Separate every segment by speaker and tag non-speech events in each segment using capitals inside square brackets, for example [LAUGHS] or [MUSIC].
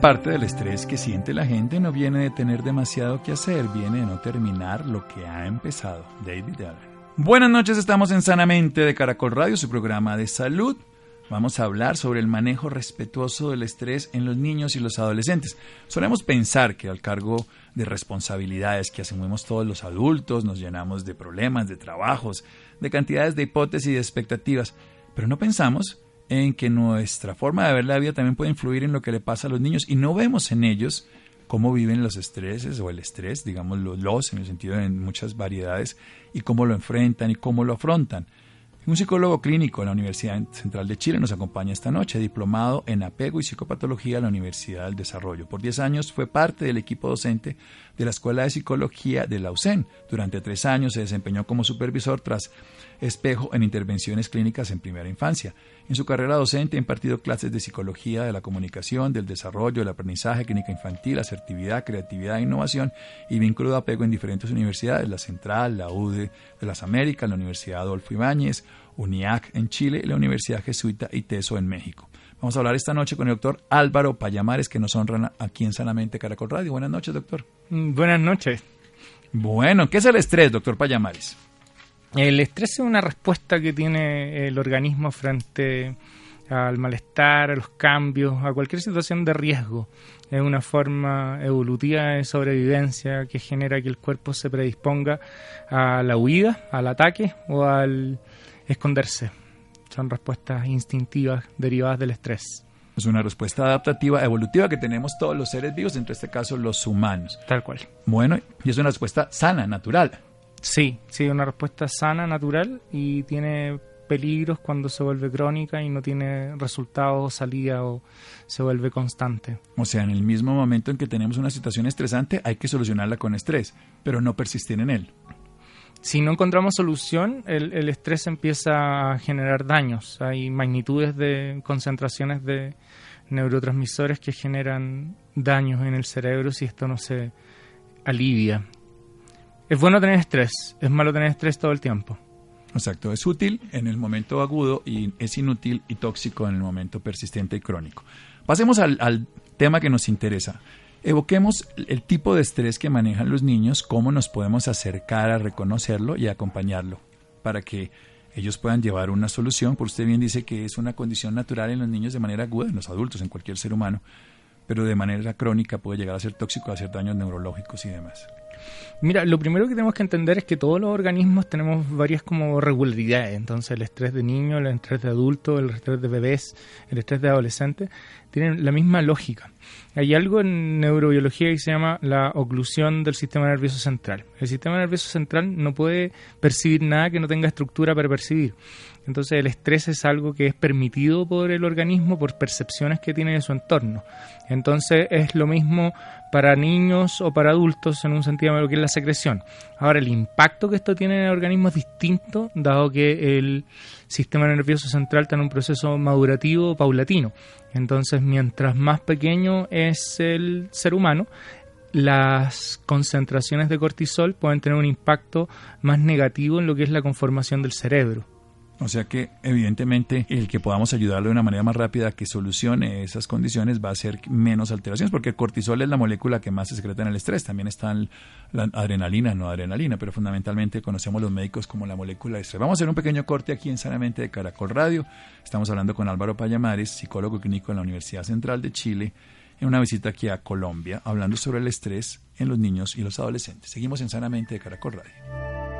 Speaker 1: Parte del estrés que siente la gente no viene de tener demasiado que hacer, viene de no terminar lo que ha empezado. David Allen. Buenas noches, estamos en Sanamente de Caracol Radio, su programa de salud. Vamos a hablar sobre el manejo respetuoso del estrés en los niños y los adolescentes. Solemos pensar que al cargo de responsabilidades que asumimos todos los adultos, nos llenamos de problemas, de trabajos, de cantidades de hipótesis y de expectativas, pero no pensamos en que nuestra forma de ver la vida también puede influir en lo que le pasa a los niños y no vemos en ellos cómo viven los estreses o el estrés, digamos los, en el sentido de muchas variedades, y cómo lo enfrentan y cómo lo afrontan. Un psicólogo clínico de la Universidad Central de Chile nos acompaña esta noche, diplomado en apego y psicopatología de la Universidad del Desarrollo. Por 10 años fue parte del equipo docente de la Escuela de Psicología de la UCEN. Durante tres años se desempeñó como supervisor tras espejo en intervenciones clínicas en primera infancia. En su carrera docente ha impartido clases de psicología de la comunicación, del desarrollo, del aprendizaje, clínica infantil, asertividad, creatividad innovación y vínculo de apego en diferentes universidades, la Central, la UDE de las Américas, la Universidad Adolfo Ibáñez, UNIAC en Chile y la Universidad Jesuita ITESO en México. Vamos a hablar esta noche con el doctor Álvaro Payamares, que nos honra aquí en Sanamente Caracol Radio. Buenas noches, doctor.
Speaker 2: Mm, buenas noches.
Speaker 1: Bueno, ¿qué es el estrés, doctor Payamares?
Speaker 2: El estrés es una respuesta que tiene el organismo frente al malestar, a los cambios, a cualquier situación de riesgo. Es una forma evolutiva de sobrevivencia que genera que el cuerpo se predisponga a la huida, al ataque o al esconderse. Son respuestas instintivas derivadas del estrés.
Speaker 1: Es una respuesta adaptativa, evolutiva que tenemos todos los seres vivos, en este caso los humanos.
Speaker 2: Tal cual.
Speaker 1: Bueno, y es una respuesta sana, natural.
Speaker 2: Sí, sí, una respuesta sana, natural y tiene peligros cuando se vuelve crónica y no tiene resultados o salida o se vuelve constante.
Speaker 1: O sea, en el mismo momento en que tenemos una situación estresante hay que solucionarla con estrés, pero no persistir en él.
Speaker 2: Si no encontramos solución, el, el estrés empieza a generar daños. Hay magnitudes de concentraciones de neurotransmisores que generan daños en el cerebro si esto no se alivia. Es bueno tener estrés, es malo tener estrés todo el tiempo.
Speaker 1: Exacto, es útil en el momento agudo y es inútil y tóxico en el momento persistente y crónico. Pasemos al, tema que nos interesa. Evoquemos el tipo de estrés que manejan los niños, cómo nos podemos acercar a reconocerlo y acompañarlo para que ellos puedan llevar una solución. Por usted bien dice que es una condición natural en los niños de manera aguda, en los adultos, en cualquier ser humano, pero de manera crónica puede llegar a ser tóxico, a hacer daños neurológicos y demás.
Speaker 2: Mira, lo primero que tenemos que entender es que todos los organismos tenemos varias como regularidades. Entonces, el estrés de niño, el estrés de adulto, el estrés de bebés, el estrés de adolescentes, tienen la misma lógica. Hay algo en neurobiología que se llama la oclusión del sistema nervioso central. El sistema nervioso central no puede percibir nada que no tenga estructura para percibir. Entonces el estrés es algo que es permitido por el organismo por percepciones que tiene de su entorno. Entonces es lo mismo para niños o para adultos en un sentido de lo que es la secreción. Ahora el impacto que esto tiene en el organismo es distinto dado que el sistema nervioso central está en un proceso madurativo paulatino. Entonces mientras más pequeño es el ser humano, las concentraciones de cortisol pueden tener un impacto más negativo en lo que es la conformación del cerebro.
Speaker 1: O sea que evidentemente el que podamos ayudarlo de una manera más rápida que solucione esas condiciones va a ser menos alteraciones, porque el cortisol es la molécula que más se secreta en el estrés. También está la adrenalina, no adrenalina, pero fundamentalmente conocemos los médicos como la molécula de estrés. Vamos a hacer un pequeño corte aquí en Sanamente de Caracol Radio. Estamos hablando con Álvaro Payamares, psicólogo clínico en la Universidad Central de Chile, en una visita aquí a Colombia, hablando sobre el estrés en los niños y los adolescentes. Seguimos en Sanamente de Caracol Radio.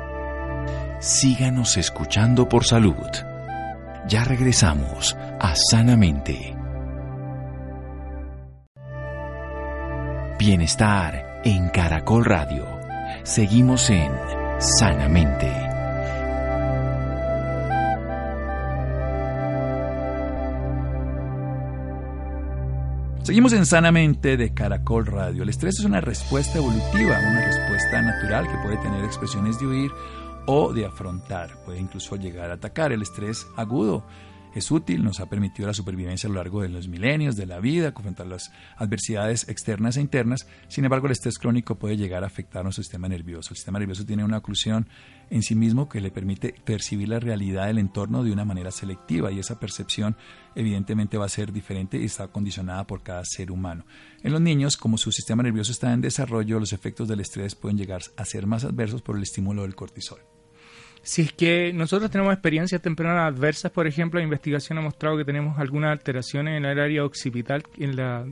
Speaker 3: Síganos escuchando por salud. Ya regresamos a Sanamente. Bienestar en Caracol Radio. Seguimos en Sanamente.
Speaker 1: Seguimos en Sanamente de Caracol Radio. El estrés es una respuesta evolutiva, una respuesta natural que puede tener expresiones de huir o de afrontar. Puede incluso llegar a atacar. El estrés agudo es útil, nos ha permitido la supervivencia a lo largo de los milenios de la vida, confrontar las adversidades externas e internas. Sin embargo, el estrés crónico puede llegar a afectar nuestro sistema nervioso. El sistema nervioso tiene una oclusión en sí mismo que le permite percibir la realidad del entorno de una manera selectiva y esa percepción evidentemente va a ser diferente y está condicionada por cada ser humano. En los niños, como su sistema nervioso está en desarrollo, los efectos del estrés pueden llegar a ser más adversos por el estímulo del cortisol.
Speaker 2: Si es que nosotros tenemos experiencias tempranas adversas, por ejemplo, la investigación ha mostrado que tenemos algunas alteraciones en el área occipital en la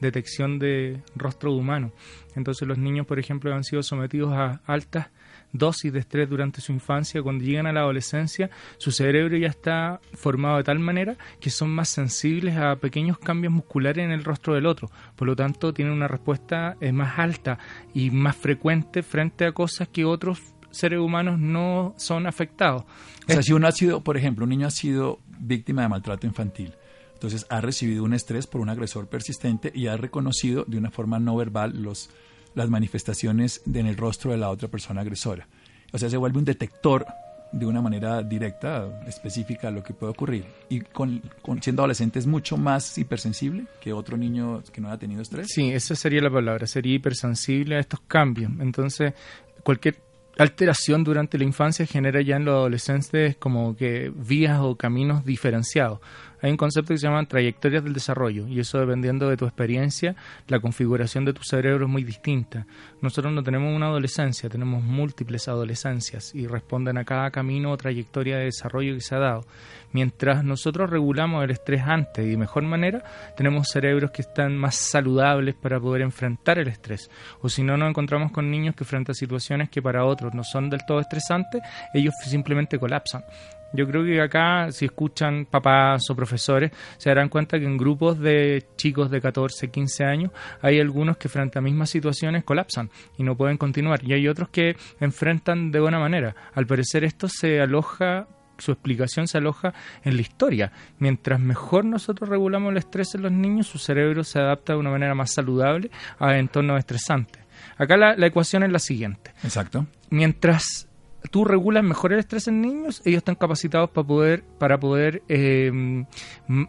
Speaker 2: detección de rostro humano. Entonces los niños, por ejemplo, han sido sometidos a altas dosis de estrés durante su infancia. Cuando llegan a la adolescencia, su cerebro ya está formado de tal manera que son más sensibles a pequeños cambios musculares en el rostro del otro. Por lo tanto, tienen una respuesta eh, más alta y más frecuente frente a cosas que otros seres humanos no son afectados.
Speaker 1: O sea, si uno ha sido, por ejemplo, un niño ha sido víctima de maltrato infantil, entonces ha recibido un estrés por un agresor persistente y ha reconocido de una forma no verbal los, las manifestaciones en el rostro de la otra persona agresora. O sea, se vuelve un detector de una manera directa, específica, lo que puede ocurrir. Y con, siendo adolescente es mucho más hipersensible que otro niño que no haya tenido estrés.
Speaker 2: Sí, esa sería la palabra, sería hipersensible a estos cambios. Entonces, cualquier alteración durante la infancia genera ya en los adolescentes como que vías o caminos diferenciados hay un concepto que se llama trayectorias del desarrollo y eso dependiendo de tu experiencia, la configuración de tu cerebro es muy distinta. Nosotros no tenemos una adolescencia, tenemos múltiples adolescencias y responden a cada camino o trayectoria de desarrollo que se ha dado. Mientras nosotros regulamos el estrés antes y de mejor manera, tenemos cerebros que están más saludables para poder enfrentar el estrés. O si no, nos encontramos con niños que frente a situaciones que para otros no son del todo estresantes, ellos simplemente colapsan. Yo creo que acá, si escuchan papás o profesores, se darán cuenta que en grupos de chicos de 14, 15 años, hay algunos que frente a mismas situaciones colapsan y no pueden continuar. Y hay otros que enfrentan de buena manera. Al parecer esto se aloja su explicación se aloja en la historia. Mientras mejor nosotros regulamos el estrés en los niños, su cerebro se adapta de una manera más saludable a entornos estresantes. Acá la, la ecuación es la siguiente.
Speaker 1: Exacto.
Speaker 2: Mientras tú regulas mejor el estrés en niños, ellos están capacitados para poder, para poder eh,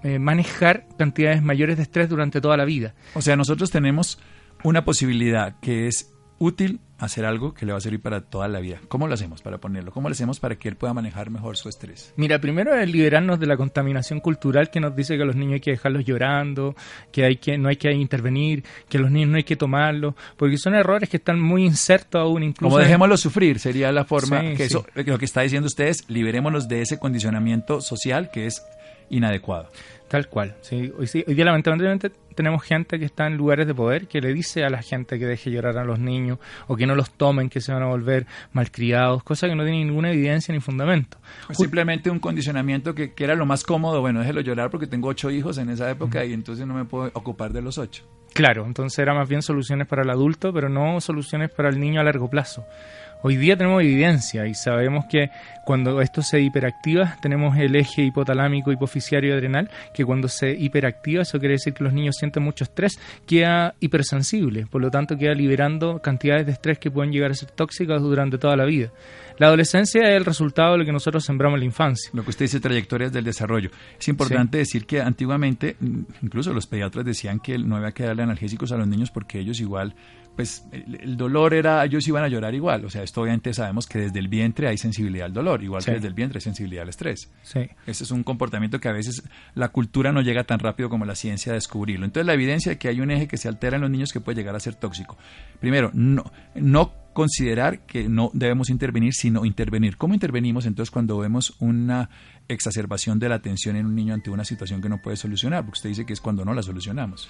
Speaker 2: eh, manejar cantidades mayores de estrés durante toda la vida.
Speaker 1: O sea, nosotros tenemos una posibilidad que es útil hacer algo que le va a servir para toda la vida. ¿Cómo lo hacemos para ponerlo? ¿Cómo lo hacemos para que él pueda manejar mejor su estrés?
Speaker 2: Mira, primero es liberarnos de la contaminación cultural que nos dice que a los niños hay que dejarlos llorando, que, hay que no hay que intervenir, que a los niños no hay que tomarlos, porque son errores que están muy insertos aún incluso.
Speaker 1: Como dejémoslos sufrir, sería la forma que eso, lo que está diciendo usted es liberémonos de ese condicionamiento social que es inadecuado.
Speaker 2: Tal cual. Sí. Hoy, sí, hoy día lamentablemente tenemos gente que está en lugares de poder que le dice a la gente que deje llorar a los niños o que no los tomen, que se van a volver malcriados, cosa que no tiene ninguna evidencia ni fundamento.
Speaker 1: simplemente un condicionamiento que, que, era lo más cómodo, bueno, déjelo llorar porque tengo ocho hijos en esa época y entonces no me puedo ocupar de los ocho.
Speaker 2: Claro, entonces era más bien soluciones para el adulto, pero no soluciones para el niño a largo plazo. Hoy día tenemos evidencia y sabemos que cuando esto se hiperactiva, tenemos el eje hipotalámico, hipofisiario adrenal, que cuando se hiperactiva, eso quiere decir que los niños sienten mucho estrés, queda hipersensible, por lo tanto queda liberando cantidades de estrés que pueden llegar a ser tóxicas durante toda la vida. La adolescencia es el resultado de lo que nosotros sembramos en la infancia.
Speaker 1: Lo que usted dice, trayectorias del desarrollo. Es importante decir que antiguamente, incluso los pediatras decían que no había que darle analgésicos a los niños porque ellos igual pues el, dolor era, ellos iban a llorar igual. O sea, esto obviamente sabemos que desde el vientre hay sensibilidad al dolor, igual que desde el vientre hay sensibilidad al estrés.
Speaker 2: Sí.
Speaker 1: Ese es un comportamiento que a veces la cultura no llega tan rápido como la ciencia a descubrirlo. Entonces, la evidencia de que hay un eje que se altera en los niños que puede llegar a ser tóxico. Primero, no, no considerar que no debemos intervenir, sino intervenir. ¿Cómo intervenimos entonces cuando vemos una exacerbación de la atención en un niño ante una situación que no puede solucionar? Porque usted dice que es cuando no la solucionamos.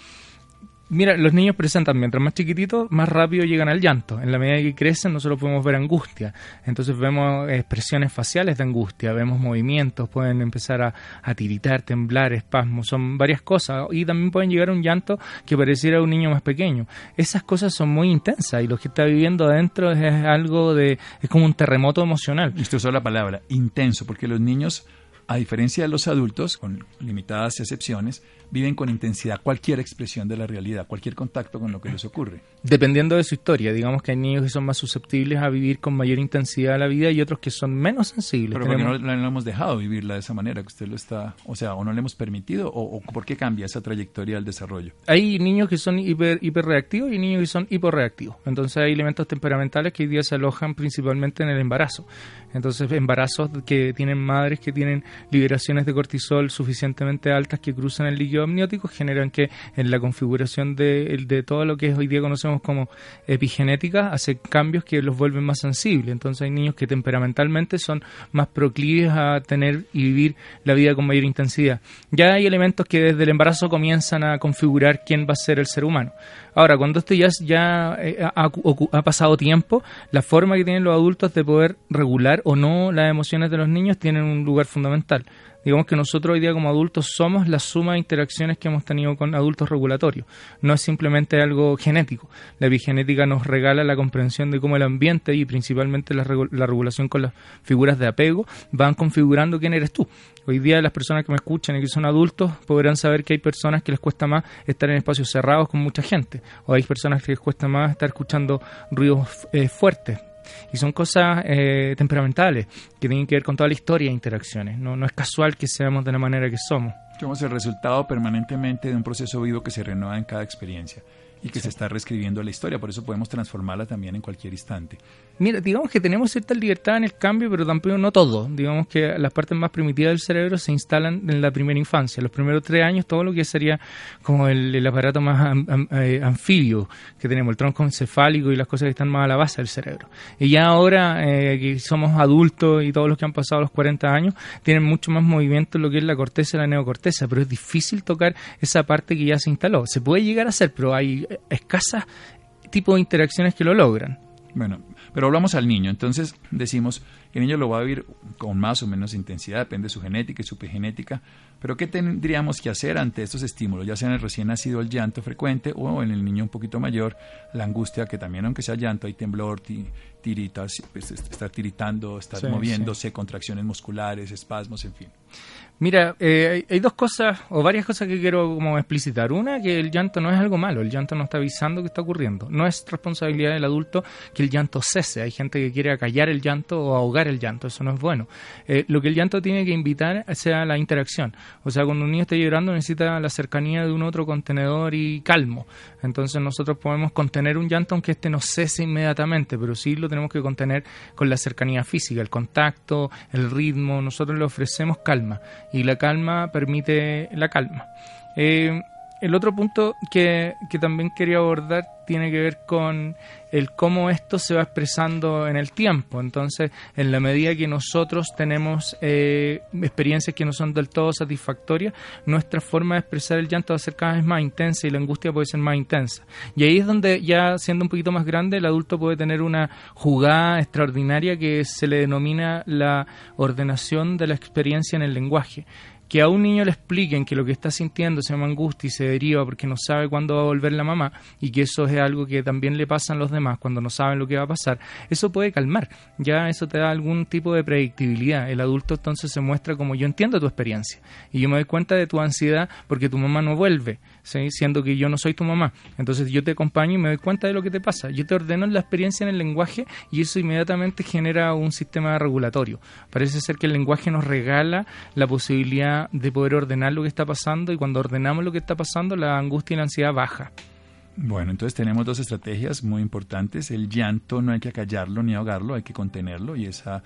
Speaker 2: Mira, los niños presentan, mientras más chiquititos, más rápido llegan al llanto. En la medida que crecen, nosotros podemos ver angustia. Entonces vemos expresiones faciales de angustia, vemos movimientos, pueden empezar a, a tiritar, temblar, espasmos, son varias cosas. Y también pueden llegar a un llanto que pareciera un niño más pequeño. Esas cosas son muy intensas y lo que está viviendo adentro es, algo de... es como un terremoto emocional.
Speaker 1: Y usted usó la palabra intenso, porque los niños a diferencia de los adultos, con limitadas excepciones, viven con intensidad cualquier expresión de la realidad, cualquier contacto con lo que les ocurre.
Speaker 2: Dependiendo de su historia, digamos que hay niños que son más susceptibles a vivir con mayor intensidad la vida y otros que son menos sensibles.
Speaker 1: Pero porque no, no, hemos dejado vivirla de esa manera, que usted lo está, o sea, o no le hemos permitido, o, o por qué cambia esa trayectoria del desarrollo.
Speaker 2: Hay niños que son hiper, hiperreactivos y niños que son hiperreactivos. Entonces hay elementos temperamentales que hoy día se alojan principalmente en el embarazo. Entonces embarazos que tienen madres que tienen liberaciones de cortisol suficientemente altas que cruzan el líquido amnióticos generan que en la configuración de, todo lo que hoy día conocemos como epigenética hace cambios que los vuelven más sensibles. Entonces hay niños que temperamentalmente son más proclives a tener y vivir la vida con mayor intensidad. Ya hay elementos que desde el embarazo comienzan a configurar quién va a ser el ser humano. Ahora, cuando esto ya, ya eh, ha, ha, pasado tiempo, la forma que tienen los adultos de poder regular o no las emociones de los niños tienen un lugar fundamental. Digamos que nosotros hoy día como adultos somos la suma de interacciones que hemos tenido con adultos regulatorios. No es simplemente algo genético. La epigenética nos regala la comprensión de cómo el ambiente y principalmente la, la regulación con las figuras de apego van configurando quién eres tú. Hoy día las personas que me escuchan y que son adultos podrán saber que hay personas que les cuesta más estar en espacios cerrados con mucha gente. O hay personas que les cuesta más estar escuchando ruidos eh, fuertes y son cosas eh, temperamentales que tienen que ver con toda la historia de interacciones. No, no es casual que seamos de la manera que somos.
Speaker 1: Somos el resultado permanentemente de un proceso vivo que se renueva en cada experiencia y que se está reescribiendo la historia, por eso podemos transformarla también en cualquier instante.
Speaker 2: Mira, digamos que tenemos cierta libertad en el cambio, pero tampoco no todo. Digamos que las partes más primitivas del cerebro se instalan en la primera infancia. Los primeros tres años, todo lo que sería como el, aparato más eh, anfibio que tenemos, el tronco encefálico y las cosas que están más a la base del cerebro. Y ya ahora eh, que somos adultos y todos los que han pasado los 40 años, tienen mucho más movimiento en lo que es la corteza y la neocorteza, pero es difícil tocar esa parte que ya se instaló. Se puede llegar a hacer, pero hay escasas tipos de interacciones que lo logran.
Speaker 1: Bueno, pero hablamos al niño, entonces decimos el niño lo va a vivir con más o menos intensidad, depende de su genética y su epigenética, pero ¿qué tendríamos que hacer ante estos estímulos? Ya sea en el recién nacido el llanto frecuente o en el niño un poquito mayor la angustia, que también aunque sea llanto hay temblor, tiritas, pues, estar tiritando, estar moviéndose, contracciones musculares, espasmos, en fin.
Speaker 2: Mira, eh, hay dos cosas o varias cosas que quiero como explicitar. Una, que el llanto no es algo malo, el llanto no está avisando que está ocurriendo. No es responsabilidad del adulto que el llanto cese. Hay gente que quiere acallar el llanto o ahogar el llanto, eso no es bueno. Eh, lo que el llanto tiene que invitar sea la interacción. O sea, cuando un niño está llorando necesita la cercanía de un otro contenedor y calmo. Entonces nosotros podemos contener un llanto aunque este no cese inmediatamente, pero sí lo tenemos que contener con la cercanía física, el contacto, el ritmo. Nosotros le ofrecemos calma y la calma permite la calma. Eh, el otro punto que, que, también quería abordar tiene que ver con el cómo esto se va expresando en el tiempo. Entonces, en la medida que nosotros tenemos eh, experiencias que no son del todo satisfactorias, nuestra forma de expresar el llanto va a ser cada vez más intensa y la angustia puede ser más intensa. Y ahí es donde ya siendo un poquito más grande, el adulto puede tener una jugada extraordinaria que se le denomina la ordenación de la experiencia en el lenguaje que a un niño le expliquen que lo que está sintiendo se llama angustia y se deriva porque no sabe cuándo va a volver la mamá y que eso es algo que también le pasa a los demás cuando no saben lo que va a pasar, eso puede calmar, ya eso te da algún tipo de predictibilidad. El adulto entonces se muestra como yo entiendo tu experiencia y yo me doy cuenta de tu ansiedad porque tu mamá no vuelve, siendo que yo no soy tu mamá. Entonces yo te acompaño y me doy cuenta de lo que te pasa. Yo te ordeno la experiencia en el lenguaje y eso inmediatamente genera un sistema regulatorio. Parece ser que el lenguaje nos regala la posibilidad de poder ordenar lo que está pasando y cuando ordenamos lo que está pasando la angustia y la ansiedad baja.
Speaker 1: Bueno, entonces tenemos dos estrategias muy importantes. El llanto no hay que acallarlo ni ahogarlo, hay que contenerlo y esa,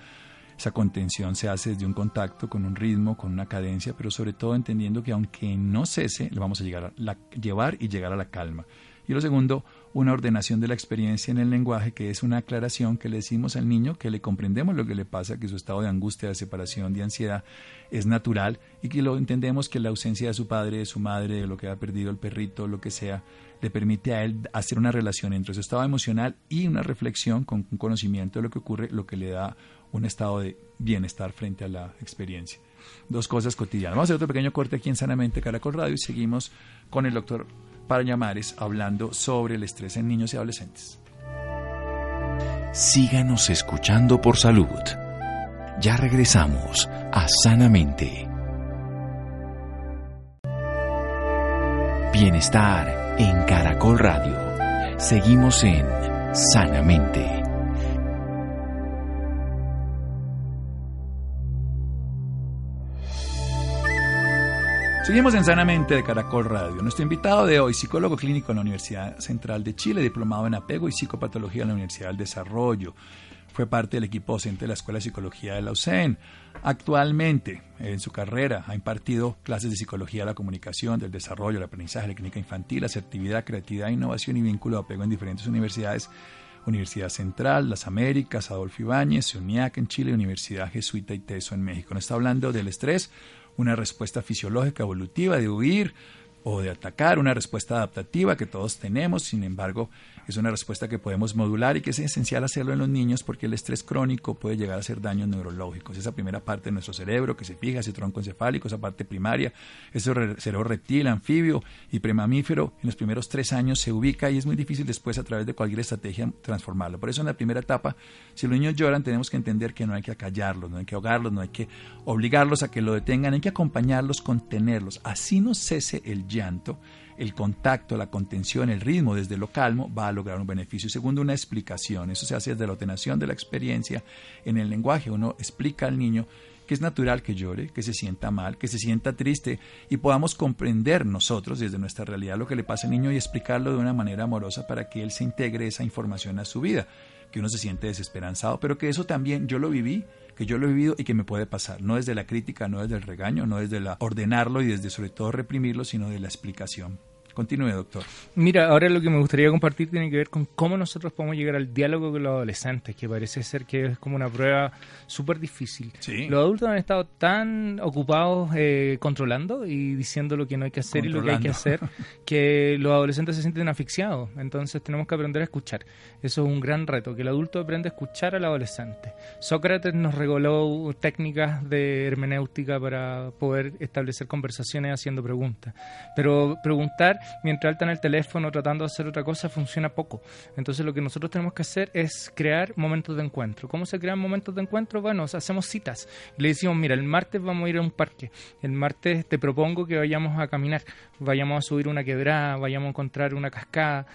Speaker 1: esa contención se hace desde un contacto con un ritmo, con una cadencia, pero sobre todo entendiendo que aunque no cese, le vamos a llegar a la, llevar y llegar a la calma. Y lo segundo, una ordenación de la experiencia en el lenguaje, que es una aclaración que le decimos al niño, que le comprendemos lo que le pasa, que su estado de angustia, de separación, de ansiedad es natural y que lo entendemos que la ausencia de su padre, de su madre, de lo que ha perdido el perrito, lo que sea, le permite a él hacer una relación entre su estado emocional y una reflexión con un conocimiento de lo que ocurre, lo que le da un estado de bienestar frente a la experiencia. Dos cosas cotidianas. Vamos a hacer otro pequeño corte aquí en Sanamente Caracol Radio y seguimos con el doctor para Llamares hablando sobre el estrés en niños y adolescentes.
Speaker 3: Síganos escuchando por salud. Ya regresamos a Sanamente. Bienestar en Caracol Radio. Seguimos en Sanamente.
Speaker 1: Seguimos en Sanamente de Caracol Radio. Nuestro invitado de hoy, psicólogo clínico en la Universidad Central de Chile, diplomado en apego y psicopatología en la Universidad del Desarrollo. Fue parte del equipo docente de la Escuela de Psicología de la UCEN. Actualmente, en su carrera, ha impartido clases de psicología de la comunicación, del desarrollo, el aprendizaje, la clínica infantil, asertividad, creatividad, innovación y vínculo de apego en diferentes universidades. Universidad Central, Las Américas, Adolfo Ibáñez, UNIAC en Chile, Universidad Jesuita y TESO en México. Nos está hablando del estrés, una respuesta fisiológica evolutiva de huir o de atacar, una respuesta adaptativa que todos tenemos, sin embargo, es una respuesta que podemos modular y que es esencial hacerlo en los niños porque el estrés crónico puede llegar a hacer daños neurológicos. Esa primera parte de nuestro cerebro que se fija, ese tronco encefálico, esa parte primaria, ese cerebro reptil, anfibio y premamífero, en los primeros tres años se ubica y es muy difícil después a través de cualquier estrategia transformarlo. Por eso en la primera etapa, si los niños lloran, tenemos que entender que no hay que acallarlos, no hay que ahogarlos, no hay que obligarlos a que lo detengan, hay que acompañarlos, contenerlos. Así no cese el llanto el contacto, la contención, el ritmo desde lo calmo va a lograr un beneficio. Segundo, una explicación. Eso se hace desde la ordenación de la experiencia en el lenguaje. Uno explica al niño que es natural que llore, que se sienta mal, que se sienta triste y podamos comprender nosotros desde nuestra realidad lo que le pasa al niño y explicarlo de una manera amorosa para que él se integre esa información a su vida, que uno se siente desesperanzado, pero que eso también yo lo viví, que yo lo he vivido y que me puede pasar, no desde la crítica, no desde el regaño, no desde la ordenarlo y desde sobre todo reprimirlo, sino de la explicación. Continúe, doctor.
Speaker 2: Mira, ahora lo que me gustaría compartir tiene que ver con cómo nosotros podemos llegar al diálogo con los adolescentes, que parece ser que es como una prueba súper difícil. Los adultos han estado tan ocupados eh, controlando y diciendo lo que no hay que hacer y lo que hay que hacer, [LAUGHS] que los adolescentes se sienten asfixiados. Entonces tenemos que aprender a escuchar. Eso es un gran reto, que el adulto aprenda a escuchar al adolescente. Sócrates nos regaló técnicas de hermenéutica para poder establecer conversaciones haciendo preguntas. Pero preguntar mientras está en el teléfono tratando de hacer otra cosa funciona poco. Entonces lo que nosotros tenemos que hacer es crear momentos de encuentro. ¿Cómo se crean momentos de encuentro? Bueno, hacemos citas. Le decimos, mira, el martes vamos a ir a un parque. El martes te propongo que vayamos a caminar, vayamos a subir una quebrada, vayamos a encontrar una cascada.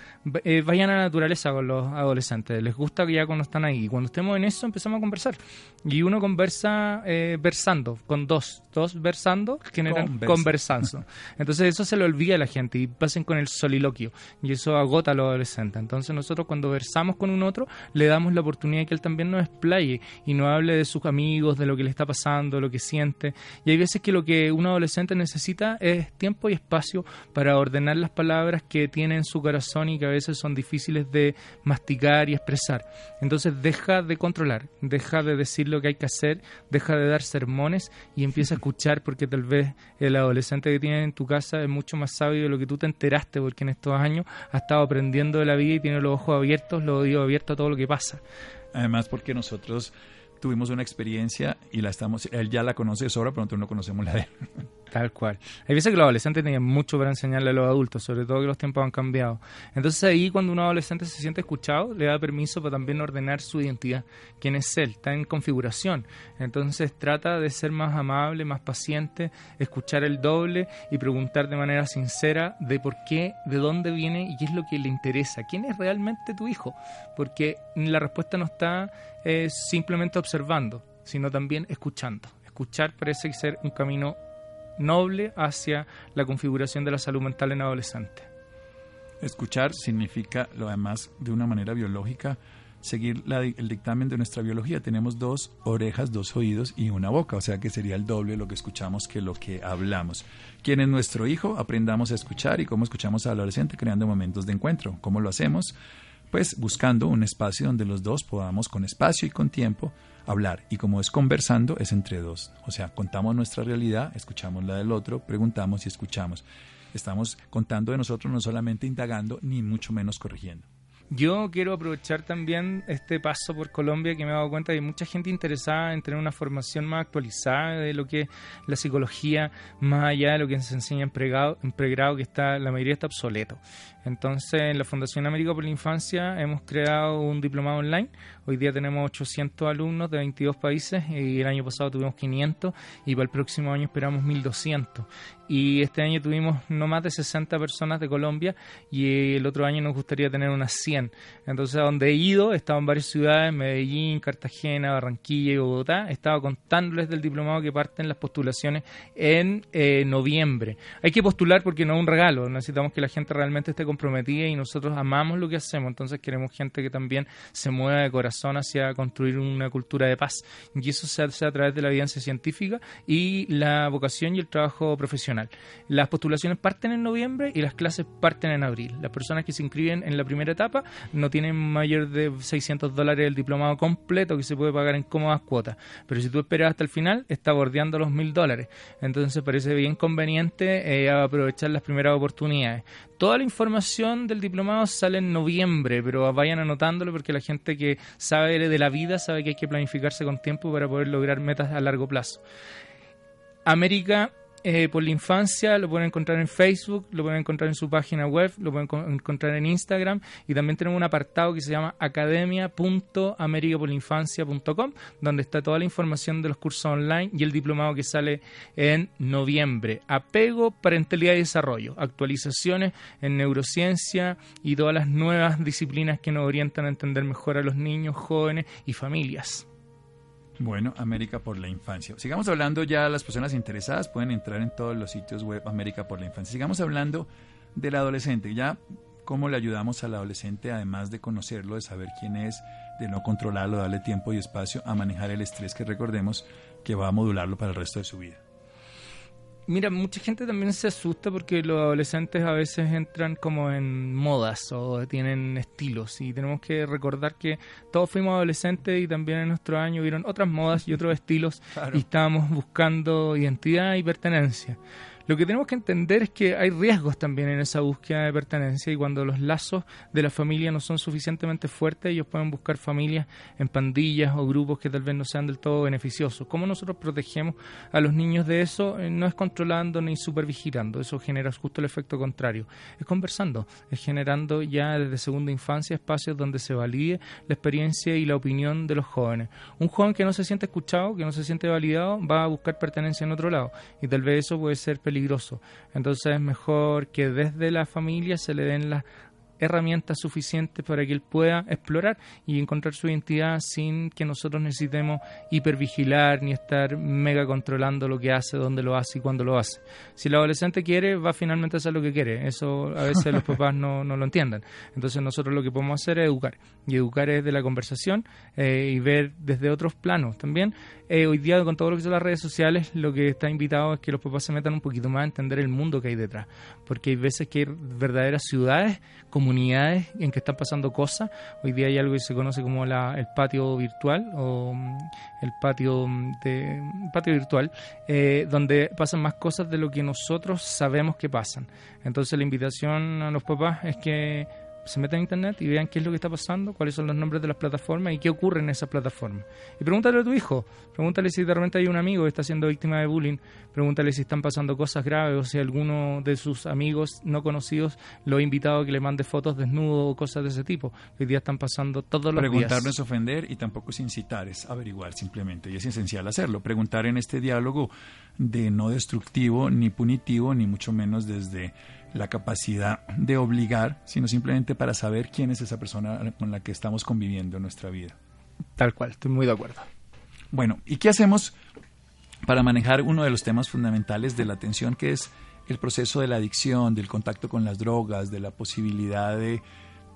Speaker 2: Eh, vayan a la naturaleza con los adolescentes. Les gusta que ya cuando están ahí. Y cuando estemos en eso empezamos a conversar. Y uno conversa eh, versando, con dos. Dos versando generan conversando. [LAUGHS] Entonces eso se le olvida a la gente y pasen con el soliloquio y eso agota a los adolescentes. Entonces nosotros cuando versamos con un otro le damos la oportunidad de que él también nos explaye y nos hable de sus amigos, de lo que le está pasando, lo que siente. Y hay veces que lo que un adolescente necesita es tiempo y espacio para ordenar las palabras que tiene en su corazón y que a veces son difíciles de masticar y expresar. Entonces deja de controlar, deja de decir lo que hay que hacer, deja de dar sermones y empieza a escuchar porque tal vez el adolescente que tiene en tu casa es mucho más sabio de lo que tú te enteraste porque en estos años ha estado aprendiendo de la vida y tiene los ojos abiertos, los oídos abiertos a todo lo que pasa.
Speaker 1: Además porque nosotros tuvimos una experiencia y la estamos, él ya la conoce de sobra, pero nosotros no conocemos la de él. [LAUGHS]
Speaker 2: Tal cual. Hay veces que los adolescentes tienen mucho para enseñarle a los adultos, sobre todo que los tiempos han cambiado. Entonces ahí cuando un adolescente se siente escuchado, le da permiso para también ordenar su identidad, quién es él, está en configuración. Entonces trata de ser más amable, más paciente, escuchar el doble y preguntar de manera sincera de por qué, de dónde viene y qué es lo que le interesa, quién es realmente tu hijo, porque la respuesta no está eh, simplemente observando, sino también escuchando. Escuchar parece ser un camino noble hacia la configuración de la salud mental en adolescentes.
Speaker 1: Escuchar significa, lo demás, de una manera biológica, seguir el dictamen de nuestra biología. Tenemos dos orejas, dos oídos y una boca, o sea que sería el doble lo que escuchamos que lo que hablamos. ¿Quién es nuestro hijo? Aprendamos a escuchar y cómo escuchamos al adolescente creando momentos de encuentro. ¿Cómo lo hacemos? Pues buscando un espacio donde los dos podamos con espacio y con tiempo hablar. Y como es conversando, es entre dos. O sea, contamos nuestra realidad, escuchamos la del otro, preguntamos y escuchamos. Estamos contando de nosotros no solamente indagando, ni mucho menos corrigiendo.
Speaker 2: Yo quiero aprovechar también este paso por Colombia que me he dado cuenta que hay mucha gente interesada en tener una formación más actualizada de lo que es la psicología, más allá de lo que se enseña en pregrado, en pregrado que está la mayoría está obsoleto. Entonces, en la Fundación América por la Infancia hemos creado un diplomado online. Hoy día tenemos 800 alumnos de 22 países y el año pasado tuvimos 500 y para el próximo año esperamos 1200 y este año tuvimos no más de 60 personas de Colombia y el otro año nos gustaría tener unas 100. Entonces, a donde he ido, he estado en varias ciudades, Medellín, Cartagena, Barranquilla y Bogotá, he estado contándoles del diplomado que parten las postulaciones en eh, noviembre. Hay que postular porque no es un regalo, necesitamos que la gente realmente esté comprometida y nosotros amamos lo que hacemos, entonces queremos gente que también se mueva de corazón hacia construir una cultura de paz. Y eso se hace a través de la evidencia científica y la vocación y el trabajo profesional. Las postulaciones parten en noviembre y las clases parten en abril. Las personas que se inscriben en la primera etapa no tienen mayor de 600 dólares el diplomado completo que se puede pagar en cómodas cuotas. Pero si tú esperas hasta el final, está bordeando los mil dólares. Entonces parece bien conveniente eh, aprovechar las primeras oportunidades. Toda la información del diplomado sale en noviembre, pero vayan anotándolo porque la gente que sabe de la vida sabe que hay que planificarse con tiempo para poder lograr metas a largo plazo. América eh, por la infancia, lo pueden encontrar en Facebook, lo pueden encontrar en su página web, lo pueden encontrar en Instagram y también tenemos un apartado que se llama academia.americaporlainfancia.com donde está toda la información de los cursos online y el diplomado que sale en noviembre. Apego, parentalidad y desarrollo, actualizaciones en neurociencia y todas las nuevas disciplinas que nos orientan a entender mejor a los niños, jóvenes y familias.
Speaker 1: Bueno, América por la Infancia. Sigamos hablando ya, las personas interesadas pueden entrar en todos los sitios web América por la Infancia. Sigamos hablando del adolescente. Ya, ¿cómo le ayudamos al adolescente, además de conocerlo, de saber quién es, de no controlarlo, darle tiempo y espacio, a manejar el estrés que recordemos que va a modularlo para el resto de su vida?
Speaker 2: Mira, mucha gente también se asusta porque los adolescentes a veces entran como en modas o tienen estilos y tenemos que recordar que todos fuimos adolescentes y también en nuestro año vieron otras modas y otros [LAUGHS] estilos y estábamos buscando identidad y pertenencia. Lo que tenemos que entender es que hay riesgos también en esa búsqueda de pertenencia y cuando los lazos de la familia no son suficientemente fuertes, ellos pueden buscar familias en pandillas o grupos que tal vez no sean del todo beneficiosos. ¿Cómo nosotros protegemos a los niños de eso? Eh, no es controlando ni supervigilando, eso genera justo el efecto contrario. Es conversando, es generando ya desde segunda infancia espacios donde se valide la experiencia y la opinión de los jóvenes. Un joven que no se siente escuchado, que no se siente validado, va a buscar pertenencia en otro lado y tal vez eso puede ser entonces es mejor que desde la familia se le den las herramientas suficientes para que él pueda explorar y encontrar su identidad sin que nosotros necesitemos hipervigilar ni estar mega controlando lo que hace, dónde lo hace y cuándo lo hace. Si el adolescente quiere, va finalmente a hacer lo que quiere. Eso a veces los [LAUGHS] papás no, no, lo entienden. Entonces nosotros lo que podemos hacer es educar. Y educar es de la conversación eh, y ver desde otros planos también eh, hoy día con todo lo que son las redes sociales, lo que está invitado es que los papás se metan un poquito más a entender el mundo que hay detrás. Porque hay veces que hay verdaderas ciudades, comunidades en que están pasando cosas. Hoy día hay algo que se conoce como la, el patio virtual o mm, el patio, mm, patio virtual, eh, donde pasan más cosas de lo que nosotros sabemos que pasan. Entonces la invitación a los papás es que se metan en internet y vean qué es lo que está pasando, cuáles son los nombres de las plataformas y qué ocurre en esas plataformas. Y pregúntale a tu hijo, pregúntale si de repente hay un amigo que está siendo víctima de bullying, pregúntale si están pasando cosas graves o si alguno de sus amigos no conocidos lo ha invitado a que le mande fotos desnudo o cosas de ese tipo. Hoy día están pasando todos los
Speaker 1: Preguntar
Speaker 2: días.
Speaker 1: no es ofender y tampoco es incitar, es averiguar simplemente. Y es esencial hacerlo. Preguntar en este diálogo de no destructivo, ni punitivo, ni mucho menos desde la capacidad de obligar, sino simplemente para saber quién es esa persona con la que estamos conviviendo en nuestra vida.
Speaker 2: Tal cual, estoy muy de acuerdo.
Speaker 1: Bueno, ¿y qué hacemos para manejar uno de los temas fundamentales de la atención, que es el proceso de la adicción, del contacto con las drogas, de la posibilidad de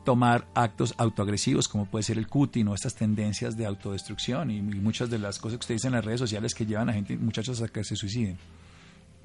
Speaker 1: tomar actos autoagresivos, como puede ser el cutting o estas tendencias de autodestrucción y, muchas de las cosas que usted dice en las redes sociales que llevan a gente, muchachos a que se suiciden?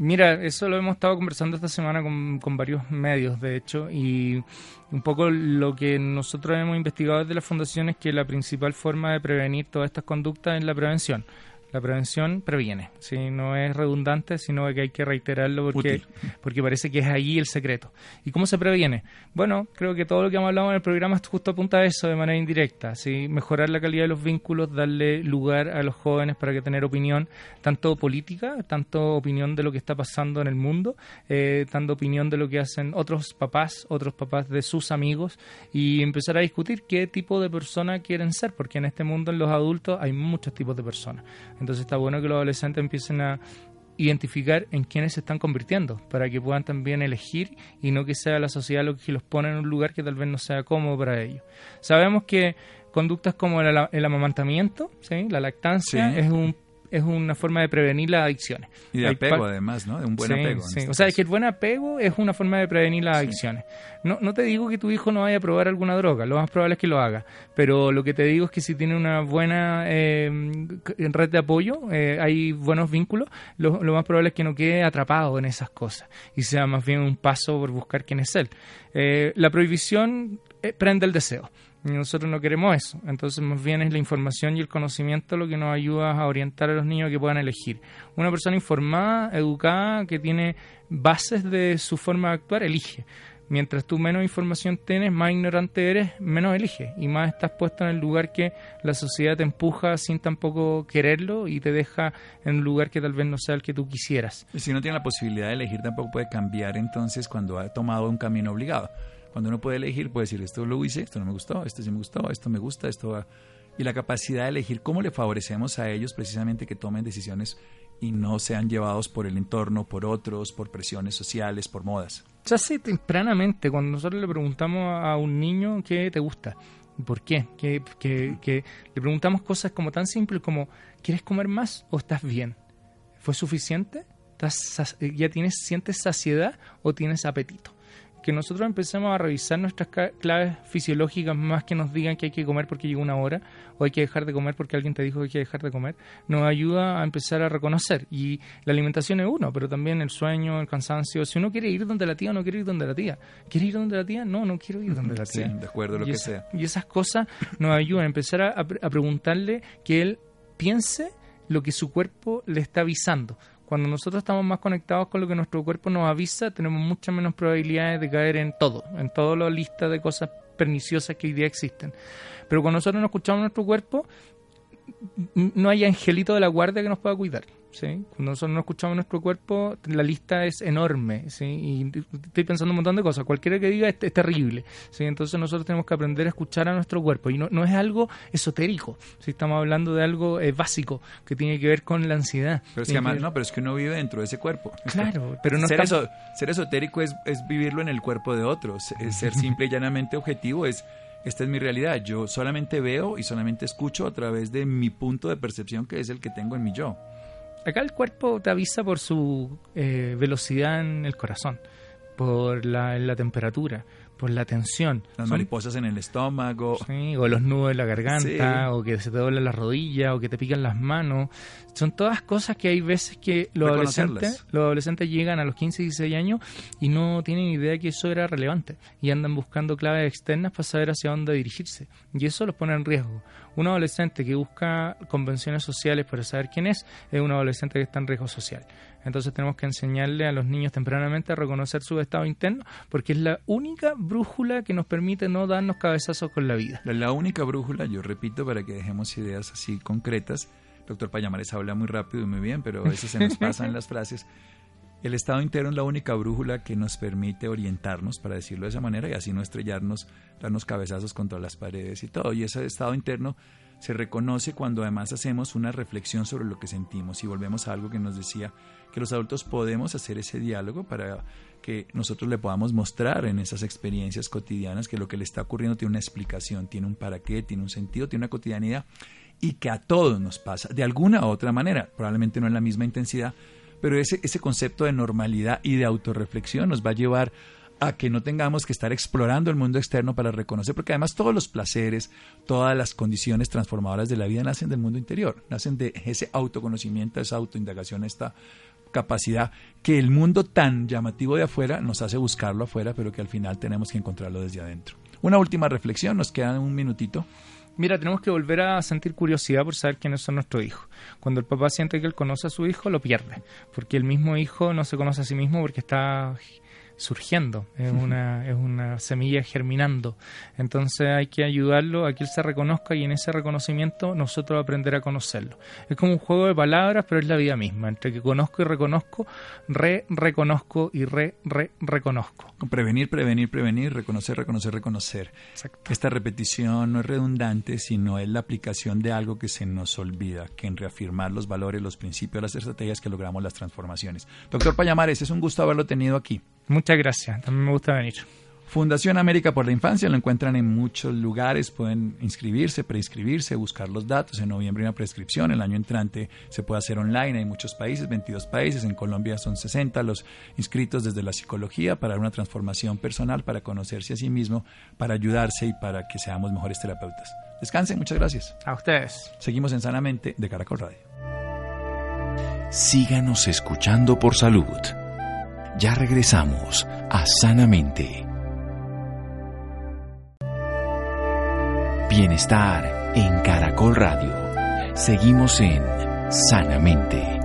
Speaker 2: Mira, eso lo hemos estado conversando esta semana con, varios medios, de hecho, y un poco lo que nosotros hemos investigado desde la fundación es que la principal forma de prevenir todas estas conductas es la prevención La prevención previene, ¿sí? no es redundante, sino que hay que reiterarlo porque, porque parece que es ahí el secreto. ¿Y cómo se previene? Bueno, creo que todo lo que hemos hablado en el programa justo apunta a eso de manera indirecta, ¿sí? mejorar la calidad de los vínculos, darle lugar a los jóvenes para que tener opinión, tanto política, tanto opinión de lo que está pasando en el mundo, eh, tanto opinión de lo que hacen otros papás, otros papás de sus amigos, y empezar a discutir qué tipo de persona quieren ser, porque en este mundo, en los adultos, hay muchos tipos de personas. Entonces está bueno que los adolescentes empiecen a identificar en quiénes se están convirtiendo para que puedan también elegir y no que sea la sociedad lo que los pone en un lugar que tal vez no sea cómodo para ellos. Sabemos que conductas como el, amamantamiento, ¿sí? la lactancia, es un es una forma de prevenir las adicciones.
Speaker 1: Y de apego, además, ¿no? De un buen apego.
Speaker 2: Sí. Este o sea, es que el buen apego es una forma de prevenir las adicciones. No, no te digo que tu hijo no vaya a probar alguna droga, lo más probable es que lo haga. Pero lo que te digo es que si tiene una buena eh, red de apoyo, eh, hay buenos vínculos, lo, lo, más probable es que no quede atrapado en esas cosas y sea más bien un paso por buscar quién es él. Eh, la prohibición prende el deseo. Y nosotros no queremos eso. Entonces, más bien es la información y el conocimiento lo que nos ayuda a orientar a los niños que puedan elegir. Una persona informada, educada, que tiene bases de su forma de actuar, elige. Mientras tú menos información tienes, más ignorante eres, menos eliges y más estás puesto en el lugar que la sociedad te empuja sin tampoco quererlo y te deja en un lugar que tal vez no sea el que tú quisieras.
Speaker 1: Y si no tiene la posibilidad de elegir, tampoco puede cambiar entonces cuando ha tomado un camino obligado. Cuando uno puede elegir, puede decir, esto lo hice, esto no me gustó, esto sí me gustó, esto me gusta, esto va... Y la capacidad de elegir cómo le favorecemos a ellos precisamente que tomen decisiones y no sean llevados por el entorno, por otros, por presiones sociales, por modas.
Speaker 2: Ya sé tempranamente, cuando nosotros le preguntamos a un niño qué te gusta, por qué, que, que, que le preguntamos cosas como tan simples como ¿quieres comer más o estás bien? ¿Fue suficiente? ¿Ya tienes, sientes saciedad o tienes apetito? Que nosotros empecemos a revisar nuestras claves fisiológicas más que nos digan que hay que comer porque llegó una hora o hay que dejar de comer porque alguien te dijo que hay que dejar de comer, nos ayuda a empezar a reconocer. Y la alimentación es uno, pero también el sueño, el cansancio. Si uno quiere ir donde la tía, no quiere ir donde la tía. ¿Quiere ir donde la tía? No, no quiero ir donde la tía.
Speaker 1: Sí, de acuerdo, lo que sea.
Speaker 2: Y esas cosas nos ayudan a empezar a preguntarle que él piense lo que su cuerpo le está avisando. Cuando nosotros estamos más conectados con lo que nuestro cuerpo nos avisa, tenemos muchas menos probabilidades de caer en todo, en toda la lista de cosas perniciosas que hoy día existen. Pero cuando nosotros no escuchamos nuestro cuerpo, no hay angelito de la guardia que nos pueda cuidar. ¿Sí? Cuando nosotros no escuchamos nuestro cuerpo, la lista es enorme, ¿sí? Y estoy pensando un montón de cosas. Cualquiera que diga es, es, terrible, ¿sí? Entonces nosotros tenemos que aprender a escuchar a nuestro cuerpo. Y no, no es algo esotérico, si estamos hablando de algo eh, básico que tiene que ver con la ansiedad.
Speaker 1: Pero es que, no, pero es que uno vive dentro de ese cuerpo.
Speaker 2: Claro, pero no
Speaker 1: ser, ser esotérico es, es vivirlo en el cuerpo de otros. Ser [LAUGHS] simple y llanamente objetivo es esta es mi realidad. Yo solamente veo y solamente escucho a través de mi punto de percepción que es el que tengo en mi yo.
Speaker 2: Acá el cuerpo te avisa por su eh, velocidad en el corazón, por la, la temperatura, por la tensión.
Speaker 1: Las mariposas en el estómago.
Speaker 2: Sí, o los nudos en la garganta, o que se te dobla la rodilla, o que te pican las manos. Son todas cosas que hay veces que los adolescentes, los adolescentes llegan a los 15 y 16 años y no tienen idea que eso era relevante. Y andan buscando claves externas para saber hacia dónde dirigirse. Y eso los pone en riesgo. Un adolescente que busca convenciones sociales para saber quién es, es un adolescente que está en riesgo social. Entonces tenemos que enseñarle a los niños tempranamente a reconocer su estado interno, porque es la única brújula que nos permite no darnos cabezazos con la vida.
Speaker 1: La única brújula, yo repito, para que dejemos ideas así concretas, doctor Payamares habla muy rápido y muy bien, pero a veces se nos pasan las frases. El estado interno es la única brújula que nos permite orientarnos, para decirlo de esa manera, y así no estrellarnos, darnos cabezazos contra las paredes y todo. Y ese estado interno se reconoce cuando además hacemos una reflexión sobre lo que sentimos y volvemos a algo que nos decía que los adultos podemos hacer ese diálogo para que nosotros le podamos mostrar en esas experiencias cotidianas que lo que le está ocurriendo tiene una explicación, tiene un para qué, tiene un sentido, tiene una cotidianidad y que a todos nos pasa de alguna u otra manera, probablemente no en la misma intensidad, pero ese, ese concepto de normalidad y de autorreflexión nos va a llevar a que no tengamos que estar explorando el mundo externo para reconocer, porque además todos los placeres, todas las condiciones transformadoras de la vida nacen del mundo interior, nacen de ese autoconocimiento, esa autoindagación, esta capacidad que el mundo tan llamativo de afuera nos hace buscarlo afuera, pero que al final tenemos que encontrarlo desde adentro. Una última reflexión, nos queda un minutito.
Speaker 2: Mira, tenemos que volver a sentir curiosidad por saber quiénes son nuestros hijos. Cuando el papá siente que él conoce a su hijo, lo pierde, porque el mismo hijo no se conoce a sí mismo porque está surgiendo, es una, es una semilla germinando. Entonces hay que ayudarlo a que él se reconozca y en ese reconocimiento nosotros aprender a conocerlo. Es como un juego de palabras, pero es la vida misma. Entre que conozco y reconozco, re, reconozco y re, re, reconozco.
Speaker 1: Prevenir, prevenir, prevenir, reconocer, reconocer, reconocer. Esta repetición no es redundante, sino es la aplicación de algo que se nos olvida, que en reafirmar los valores, los principios, las estrategias que logramos las transformaciones. Doctor Payamares, es un gusto haberlo tenido aquí.
Speaker 2: Muchas gracias, también me gusta venir.
Speaker 1: Fundación América por la Infancia lo encuentran en muchos lugares, pueden inscribirse, preinscribirse, buscar los datos. En noviembre hay una prescripción, el año entrante se puede hacer online, hay muchos países, 22 países, en Colombia son 60 los inscritos desde la psicología para una transformación personal, para conocerse a sí mismo, para ayudarse y para que seamos mejores terapeutas. Descansen, muchas gracias.
Speaker 2: A ustedes.
Speaker 1: Seguimos en Sanamente de Caracol Radio.
Speaker 3: Síganos escuchando por salud. Ya regresamos a Sanamente. Bienestar en Caracol Radio. Seguimos en Sanamente.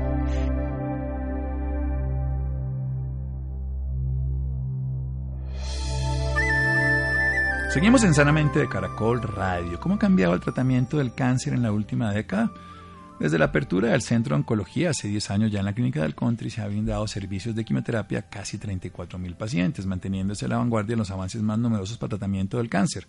Speaker 1: Seguimos en Sanamente de Caracol Radio. ¿Cómo ha cambiado el tratamiento del cáncer en la última década? Desde la apertura del Centro de Oncología hace 10 años ya en la Clínica del Country se han brindado servicios de quimioterapia a casi 34 mil pacientes, manteniéndose a la vanguardia en los avances más numerosos para tratamiento del cáncer.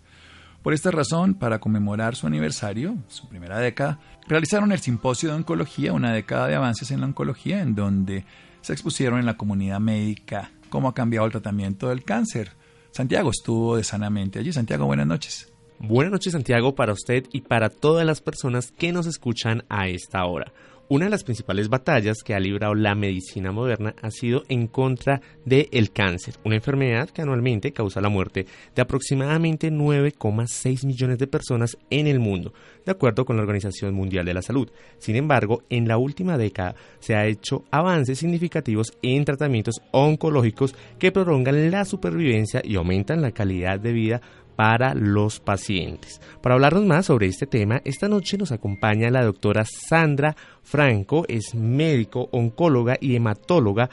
Speaker 1: Por esta razón, para conmemorar su aniversario, su primera década, realizaron el Simposio de Oncología, una década de avances en la oncología, en donde se expusieron en la comunidad médica cómo ha cambiado el tratamiento del cáncer. Santiago estuvo de sanamente allí. Santiago, buenas noches.
Speaker 4: Buenas noches Santiago para usted y para todas las personas que nos escuchan a esta hora. Una de las principales batallas que ha librado la medicina moderna ha sido en contra del cáncer, una enfermedad que anualmente causa la muerte de aproximadamente 9,6 millones de personas en el mundo, de acuerdo con la Organización Mundial de la Salud. Sin embargo, en la última década se ha hecho avances significativos en tratamientos oncológicos que prolongan la supervivencia y aumentan la calidad de vida para los pacientes. Para hablarnos más sobre este tema, esta noche nos acompaña la doctora Sandra Franco, es médico, oncóloga y hematóloga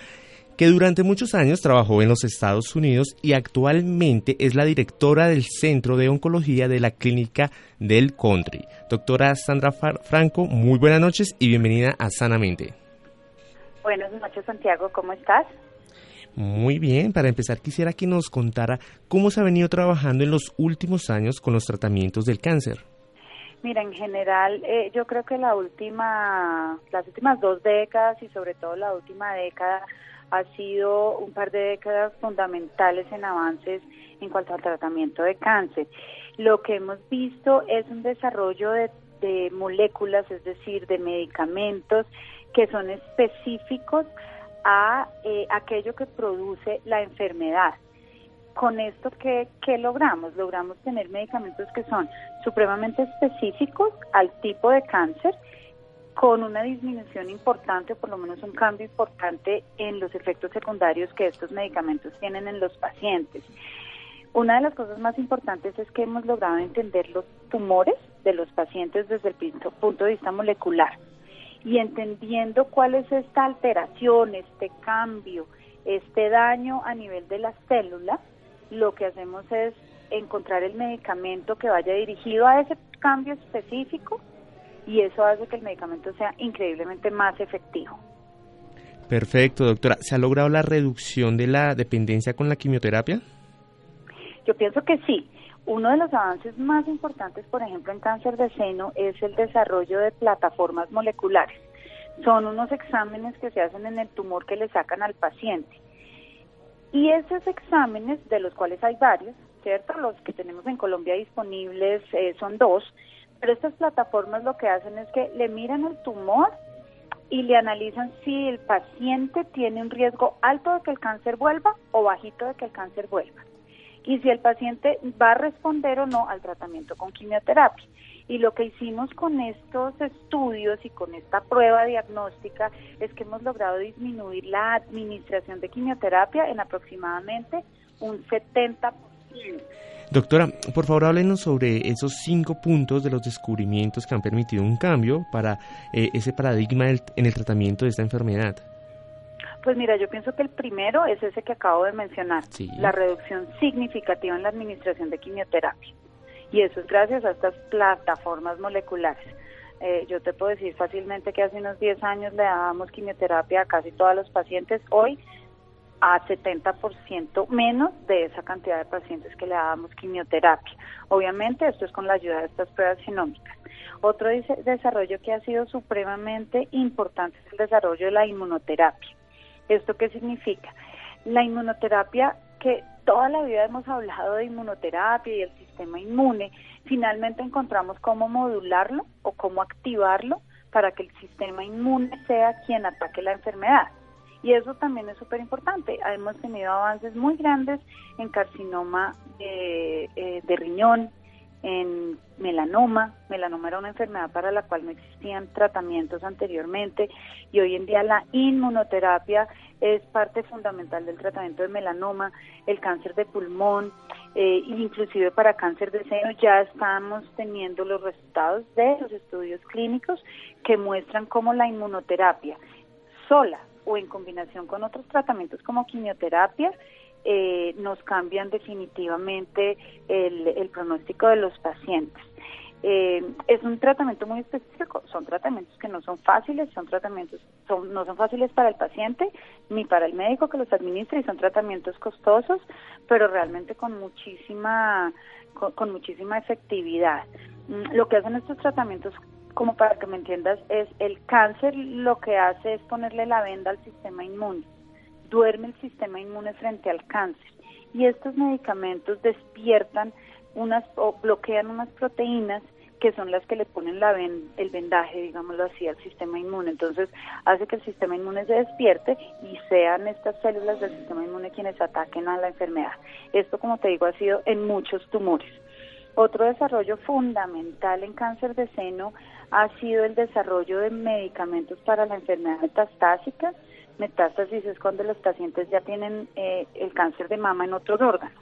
Speaker 4: que durante muchos años trabajó en los Estados Unidos y actualmente es la directora del Centro de Oncología de la Clínica del Country. Doctora Sandra Franco, muy buenas noches y bienvenida a Sanamente.
Speaker 5: Buenas noches, Santiago, ¿cómo estás?
Speaker 4: Muy bien, para empezar quisiera que nos contara cómo se ha venido trabajando en los últimos años con los tratamientos del cáncer.
Speaker 5: Mira, en general, eh, yo creo que la última, las últimas dos décadas y sobre todo la última década ha sido un par de décadas fundamentales en avances en cuanto al tratamiento de cáncer. Lo que hemos visto es un desarrollo de, de moléculas, es decir, de medicamentos que son específicos a eh, aquello que produce la enfermedad. Con esto, ¿qué, ¿qué logramos? Logramos tener medicamentos que son supremamente específicos al tipo de cáncer, con una disminución importante, por lo menos un cambio importante en los efectos secundarios que estos medicamentos tienen en los pacientes. Una de las cosas más importantes es que hemos logrado entender los tumores de los pacientes desde el punto de vista molecular y entendiendo cuál es esta alteración, este cambio, este daño a nivel de las células, lo que hacemos es encontrar el medicamento que vaya dirigido a ese cambio específico y eso hace que el medicamento sea increíblemente más efectivo.
Speaker 4: Perfecto, doctora. ¿Se ha logrado la reducción de la dependencia con la quimioterapia?
Speaker 5: Yo pienso que sí. Uno de los avances más importantes, por ejemplo, en cáncer de seno es el desarrollo de plataformas moleculares. Son unos exámenes que se hacen en el tumor que le sacan al paciente. Y esos exámenes, de los cuales hay varios, ¿cierto? Los que tenemos en Colombia disponibles eh, son dos, pero estas plataformas lo que hacen es que le miran el tumor y le analizan si el paciente tiene un riesgo alto de que el cáncer vuelva o bajito de que el cáncer vuelva y si el paciente va a responder o no al tratamiento con quimioterapia. Y lo que hicimos con estos estudios y con esta prueba diagnóstica es que hemos logrado disminuir la administración de quimioterapia en aproximadamente un 70%.
Speaker 4: Doctora, por favor háblenos sobre esos cinco puntos de los descubrimientos que han permitido un cambio para eh, ese paradigma en el tratamiento de esta enfermedad.
Speaker 5: Pues mira, yo pienso que el primero es ese que acabo de mencionar, la reducción significativa en la administración de quimioterapia. Y eso es gracias a estas plataformas moleculares. Eh, yo te puedo decir fácilmente que hace unos 10 años le dábamos quimioterapia a casi todos los pacientes. Hoy a 70% menos de esa cantidad de pacientes que le dábamos quimioterapia. Obviamente esto es con la ayuda de estas pruebas genómicas. Otro desarrollo que ha sido supremamente importante es el desarrollo de la inmunoterapia. ¿Esto qué significa? La inmunoterapia, que toda la vida hemos hablado de inmunoterapia y el sistema inmune, finalmente encontramos cómo modularlo o cómo activarlo para que el sistema inmune sea quien ataque la enfermedad. Y eso también es súper importante. Hemos tenido avances muy grandes en carcinoma de, eh, de riñón, en melanoma. Melanoma era una enfermedad para la cual no existían tratamientos anteriormente y hoy en día la inmunoterapia es parte fundamental del tratamiento de melanoma, el cáncer de pulmón, eh, inclusive para cáncer de seno ya estamos teniendo los resultados de los estudios clínicos que muestran cómo la inmunoterapia sola o en combinación con otros tratamientos como quimioterapia eh, nos cambian definitivamente el, pronóstico de los pacientes. Eh, es un tratamiento muy específico, son tratamientos que no son fáciles, son tratamientos, son, no son fáciles para el paciente ni para el médico que los administra y son tratamientos costosos, pero realmente con muchísima, con muchísima efectividad. Mm, lo que hacen estos tratamientos como para que me entiendas, es el cáncer lo que hace es ponerle la venda al sistema inmune duerme el sistema inmune frente al cáncer. Y estos medicamentos despiertan unas o bloquean unas proteínas que son las que le ponen la el vendaje, digámoslo así, al sistema inmune. Entonces, hace que el sistema inmune se despierte y sean estas células del sistema inmune quienes ataquen a la enfermedad. Esto, como te digo, ha sido en muchos tumores. Otro desarrollo fundamental en cáncer de seno ha sido el desarrollo de medicamentos para la enfermedad metastásica, Metástasis es cuando los pacientes ya tienen eh, el cáncer de mama en otros órganos.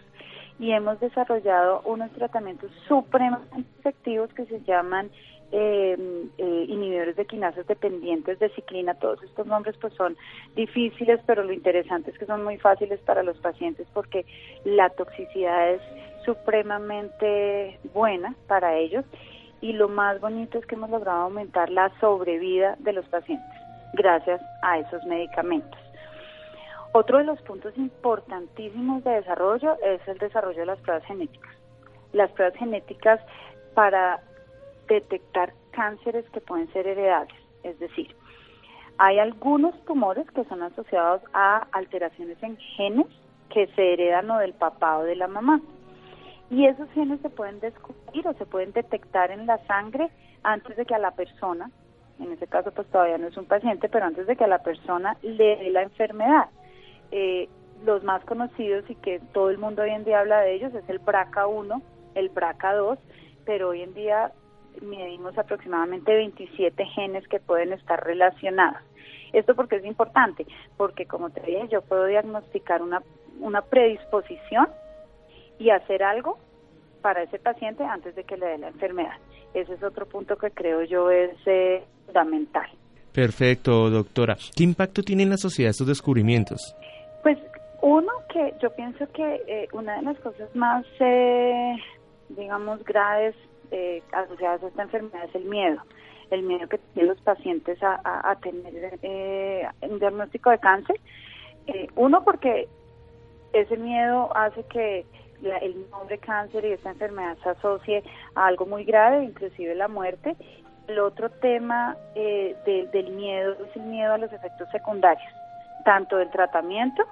Speaker 5: Y hemos desarrollado unos tratamientos supremamente efectivos que se llaman eh, eh, inhibidores de quinasas dependientes de ciclina. Todos estos nombres pues son difíciles, pero lo interesante es que son muy fáciles para los pacientes porque la toxicidad es supremamente buena para ellos y lo más bonito es que hemos logrado aumentar la sobrevida de los pacientes gracias a esos medicamentos. Otro de los puntos importantísimos de desarrollo es el desarrollo de las pruebas genéticas. Las pruebas genéticas para detectar cánceres que pueden ser heredables, es decir, hay algunos tumores que son asociados a alteraciones en genes que se heredan o del papá o de la mamá. Y esos genes se pueden descubrir o se pueden detectar en la sangre antes de que a la persona en ese caso pues todavía no es un paciente, pero antes de que a la persona le dé la enfermedad. Eh, los más conocidos y que todo el mundo hoy en día habla de ellos es el BRCA1, el BRCA2, pero hoy en día medimos aproximadamente 27 genes que pueden estar relacionados. Esto porque es importante, porque como te dije, yo puedo diagnosticar una, una predisposición y hacer algo para ese paciente antes de que le dé la enfermedad. Ese es otro punto que creo yo es eh, fundamental.
Speaker 4: Perfecto, doctora. ¿Qué impacto tienen en la sociedad estos descubrimientos?
Speaker 5: Pues uno que yo pienso que eh, una de las cosas más, eh, digamos, graves asociadas a esta enfermedad es el miedo. El miedo que tienen los pacientes a, tener un diagnóstico de cáncer. uno porque ese miedo hace que el nombre cáncer y esta enfermedad se asocie a algo muy grave, inclusive la muerte. El otro tema eh, del miedo es el miedo a los efectos secundarios, tanto del tratamiento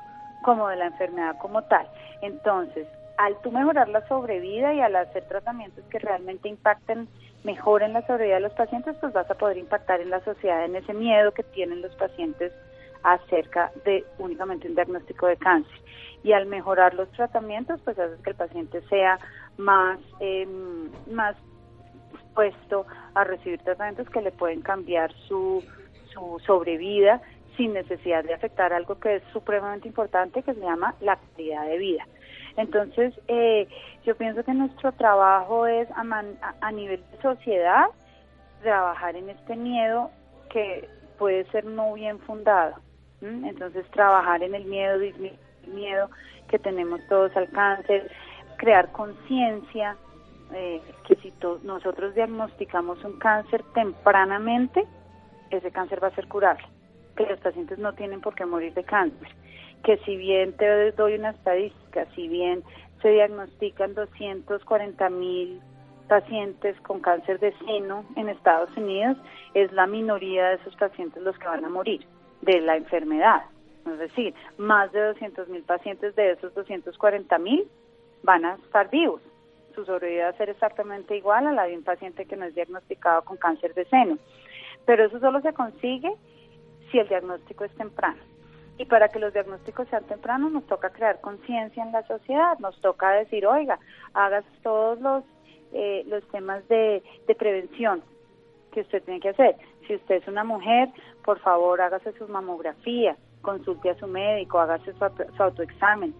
Speaker 5: como de la enfermedad como tal. Entonces, al tú mejorar la sobrevida y al hacer tratamientos que realmente impacten mejor en la sobrevida de los pacientes, pues vas a poder impactar en la sociedad en ese miedo que tienen los pacientes acerca de únicamente un diagnóstico de cáncer. Y al mejorar los tratamientos, pues hace que el paciente sea más, eh, más puesto a recibir tratamientos que le pueden cambiar su, su sobrevida sin necesidad de afectar algo que es supremamente importante, que se llama la calidad de vida. Entonces, eh, yo pienso que nuestro trabajo es a, nivel de sociedad trabajar en este miedo que puede ser no bien fundado. Entonces, trabajar en el miedo, miedo que tenemos todos al cáncer, crear conciencia, eh, que si nosotros diagnosticamos un cáncer tempranamente, ese cáncer va a ser curable, que los pacientes no tienen por qué morir de cáncer, que si bien te doy una estadística, si bien se diagnostican 240 mil pacientes con cáncer de seno en Estados Unidos, es la minoría de esos pacientes los que van a morir de la enfermedad. Es decir, más de 200 mil pacientes de esos 240 mil van a estar vivos. Su sobrevida va a ser exactamente igual a la de un paciente que no es diagnosticado con cáncer de seno. Pero eso solo se consigue si el diagnóstico es temprano. Y para que los diagnósticos sean tempranos nos toca crear conciencia en la sociedad, nos toca decir, oiga, hagas todos los, eh, los temas de, de prevención que usted tiene que hacer. Si usted es una mujer, por favor hágase su mamografía, consulte a su médico, hágase su, autoexamen,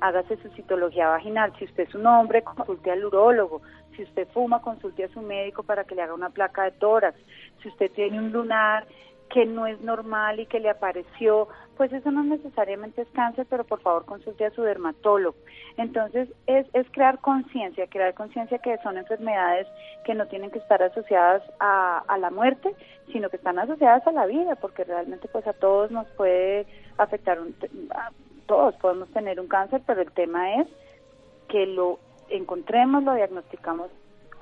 Speaker 5: hágase su citología vaginal. Si usted es un hombre, consulte al urólogo. Si usted fuma, consulte a su médico para que le haga una placa de tórax. Si usted tiene un lunar que no es normal y que le apareció, pues eso no necesariamente es cáncer, pero por favor consulte a su dermatólogo. Entonces es, es crear conciencia, crear conciencia que son enfermedades que no tienen que estar asociadas a, a la muerte, sino que están asociadas a la vida, porque realmente pues a todos nos puede afectar, un, todos podemos tener un cáncer, pero el tema es que lo encontremos, lo diagnosticamos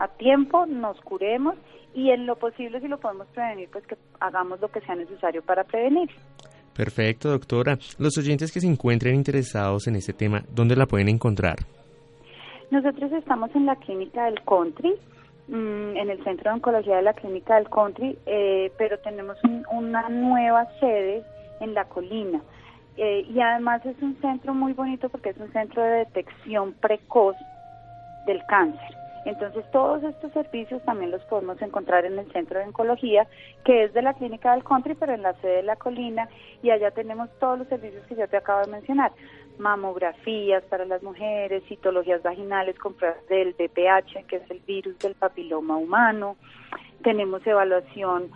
Speaker 5: a tiempo, nos curemos y en lo posible si lo podemos prevenir, pues que hagamos lo que sea necesario para prevenir.
Speaker 4: Perfecto, doctora. Los oyentes que se encuentren interesados en este tema, ¿dónde la pueden encontrar?
Speaker 5: Nosotros estamos en la clínica del Country, mm, en el Centro de Oncología de la Clínica del Country, eh, pero tenemos una nueva sede en La Colina. Eh, y además es un centro muy bonito porque es un centro de detección precoz del cáncer. Entonces todos estos servicios también los podemos encontrar en el Centro de Oncología, que es de la Clínica del Country, pero en la sede de la colina, y allá tenemos todos los servicios que yo te acabo de mencionar. Mamografías para las mujeres, citologías vaginales con pruebas del BPH, que es el virus del papiloma humano. Tenemos evaluación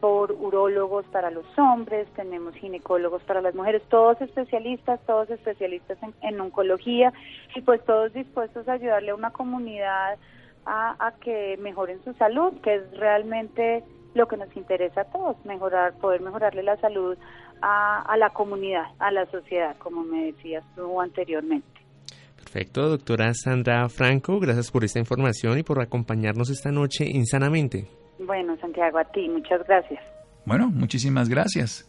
Speaker 5: por urólogos para los hombres, tenemos ginecólogos para las mujeres, todos especialistas, todos especialistas en, oncología y pues todos dispuestos a ayudarle a una comunidad a, que mejoren su salud, que es realmente lo que nos interesa a todos, mejorar, poder mejorarle la salud a, a la comunidad, a la sociedad, como me decías tú anteriormente.
Speaker 4: Perfecto, doctora Sandra Franco, gracias por esta información y por acompañarnos esta noche insanamente.
Speaker 5: Bueno, Santiago, a ti, muchas gracias.
Speaker 1: Bueno, muchísimas gracias.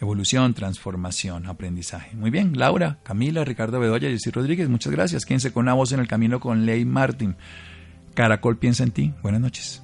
Speaker 1: Evolución, transformación, aprendizaje. Muy bien, Laura, Camila, Ricardo Bedoya, Jessy Rodríguez, muchas gracias. Quédense con una voz en el camino con Ley Martin. Caracol piensa en ti. Buenas noches.